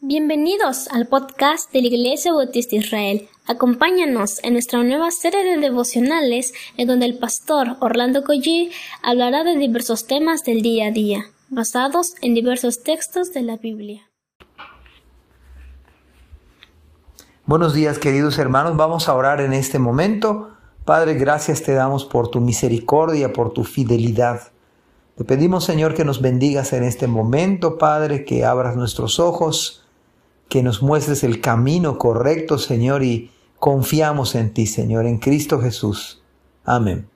Bienvenidos al podcast de la Iglesia Bautista Israel. Acompáñanos en nuestra nueva serie de devocionales en donde el pastor Orlando Collie hablará de diversos temas del día a día, basados en diversos textos de la Biblia. Buenos días queridos hermanos, vamos a orar en este momento. Padre, gracias te damos por tu misericordia, por tu fidelidad. Te pedimos Señor que nos bendigas en este momento, Padre, que abras nuestros ojos que nos muestres el camino correcto, Señor, y confiamos en ti, Señor, en Cristo Jesús. Amén.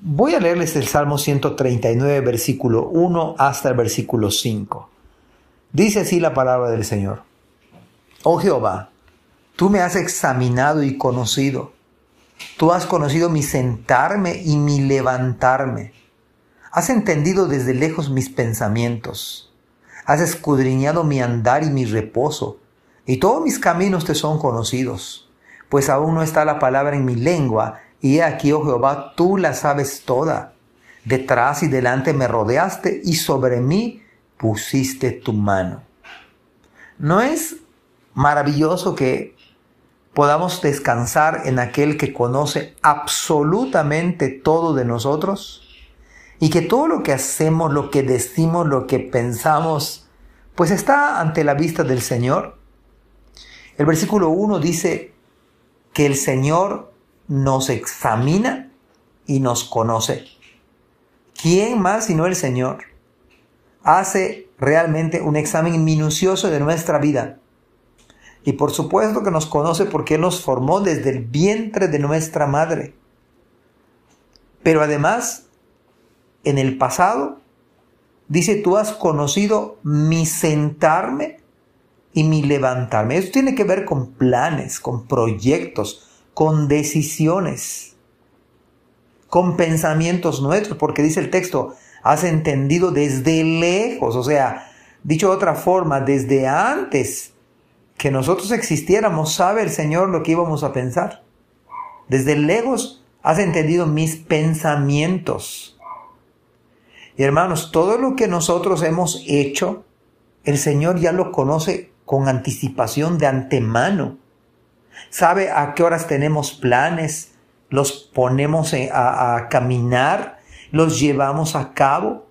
Voy a leerles el Salmo 139, versículo 1 hasta el versículo 5. Dice así la palabra del Señor. Oh Jehová, tú me has examinado y conocido. Tú has conocido mi sentarme y mi levantarme. Has entendido desde lejos mis pensamientos Has escudriñado mi andar y mi reposo, y todos mis caminos te son conocidos. Pues aún no está la palabra en mi lengua, y he aquí, oh Jehová, tú la sabes toda. Detrás y delante me rodeaste, y sobre mí pusiste tu mano. ¿No es maravilloso que podamos descansar en aquel que conoce absolutamente todo de nosotros? Y que todo lo que hacemos, lo que decimos, lo que pensamos, pues está ante la vista del Señor. El versículo 1 dice que el Señor nos examina y nos conoce. ¿Quién más sino el Señor hace realmente un examen minucioso de nuestra vida? Y por supuesto que nos conoce porque Él nos formó desde el vientre de nuestra madre. Pero además en el pasado, dice, tú has conocido mi sentarme y mi levantarme. Eso tiene que ver con planes, con proyectos, con decisiones, con pensamientos nuestros, porque dice el texto, has entendido desde lejos, o sea, dicho de otra forma, desde antes que nosotros existiéramos, sabe el Señor lo que íbamos a pensar. Desde lejos has entendido mis pensamientos. Y hermanos, todo lo que nosotros hemos hecho, el Señor ya lo conoce con anticipación de antemano. Sabe a qué horas tenemos planes, los ponemos a, a caminar, los llevamos a cabo.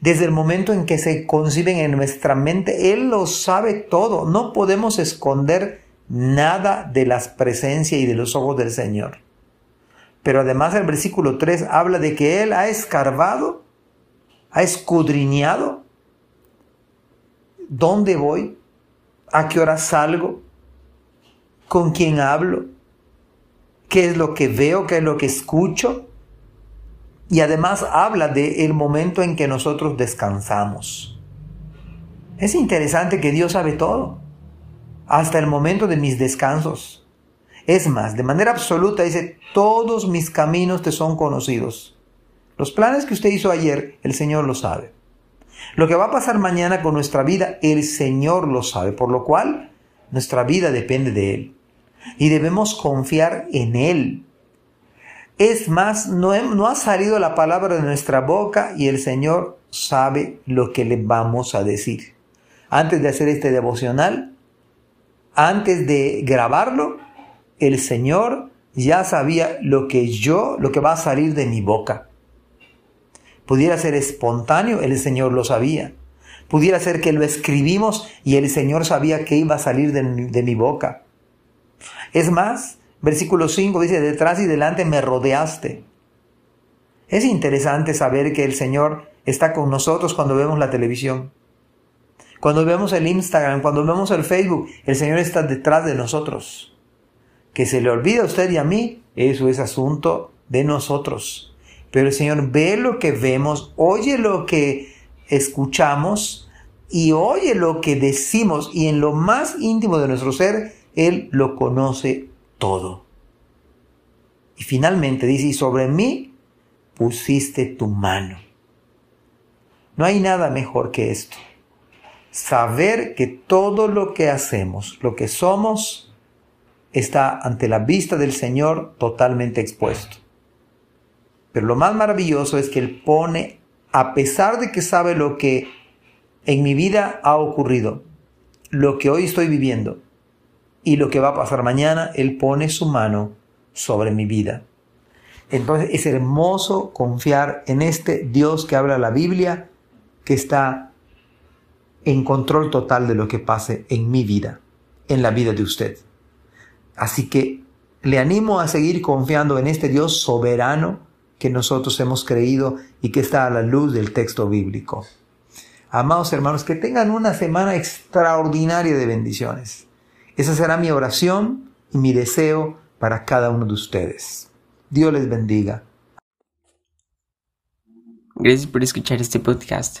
Desde el momento en que se conciben en nuestra mente, Él lo sabe todo. No podemos esconder nada de las presencias y de los ojos del Señor. Pero además el versículo 3 habla de que Él ha escarbado, ha escudriñado dónde voy, a qué hora salgo, con quién hablo, qué es lo que veo, qué es lo que escucho. Y además habla de el momento en que nosotros descansamos. Es interesante que Dios sabe todo, hasta el momento de mis descansos. Es más, de manera absoluta dice, todos mis caminos te son conocidos. Los planes que usted hizo ayer, el Señor lo sabe. Lo que va a pasar mañana con nuestra vida, el Señor lo sabe, por lo cual nuestra vida depende de Él. Y debemos confiar en Él. Es más, no, no ha salido la palabra de nuestra boca y el Señor sabe lo que le vamos a decir. Antes de hacer este devocional, antes de grabarlo, el Señor ya sabía lo que yo, lo que va a salir de mi boca. Pudiera ser espontáneo, el Señor lo sabía. Pudiera ser que lo escribimos y el Señor sabía que iba a salir de mi, boca. Es más, versículo 5 dice, detrás y delante me rodeaste. Es interesante saber que el Señor está con nosotros cuando vemos la televisión. Cuando vemos el Instagram, cuando vemos el Facebook, el Señor está detrás de nosotros que se le olvida a usted y a mí, eso es asunto de nosotros. Pero el Señor ve lo que vemos, oye lo que escuchamos y oye lo que decimos y en lo más íntimo de nuestro ser, Él lo conoce todo. Y finalmente dice, y sobre mí pusiste tu mano. No hay nada mejor que esto. Saber que todo lo que hacemos, lo que somos, está ante la vista del Señor totalmente expuesto. Pero lo más maravilloso es que Él pone, a pesar de que sabe lo que en mi vida ha ocurrido, lo que hoy estoy viviendo y lo que va a pasar mañana, Él pone su mano sobre mi vida. Entonces es hermoso confiar en este Dios que habla la Biblia, que está en control total de lo que pase en mi vida, en la vida de usted. Así que le animo a seguir confiando en este Dios soberano que nosotros hemos creído y que está a la luz del texto bíblico. Amados hermanos, que tengan una semana extraordinaria de bendiciones. Esa será mi oración y mi deseo para cada uno de ustedes. Dios les bendiga. Gracias por escuchar este podcast.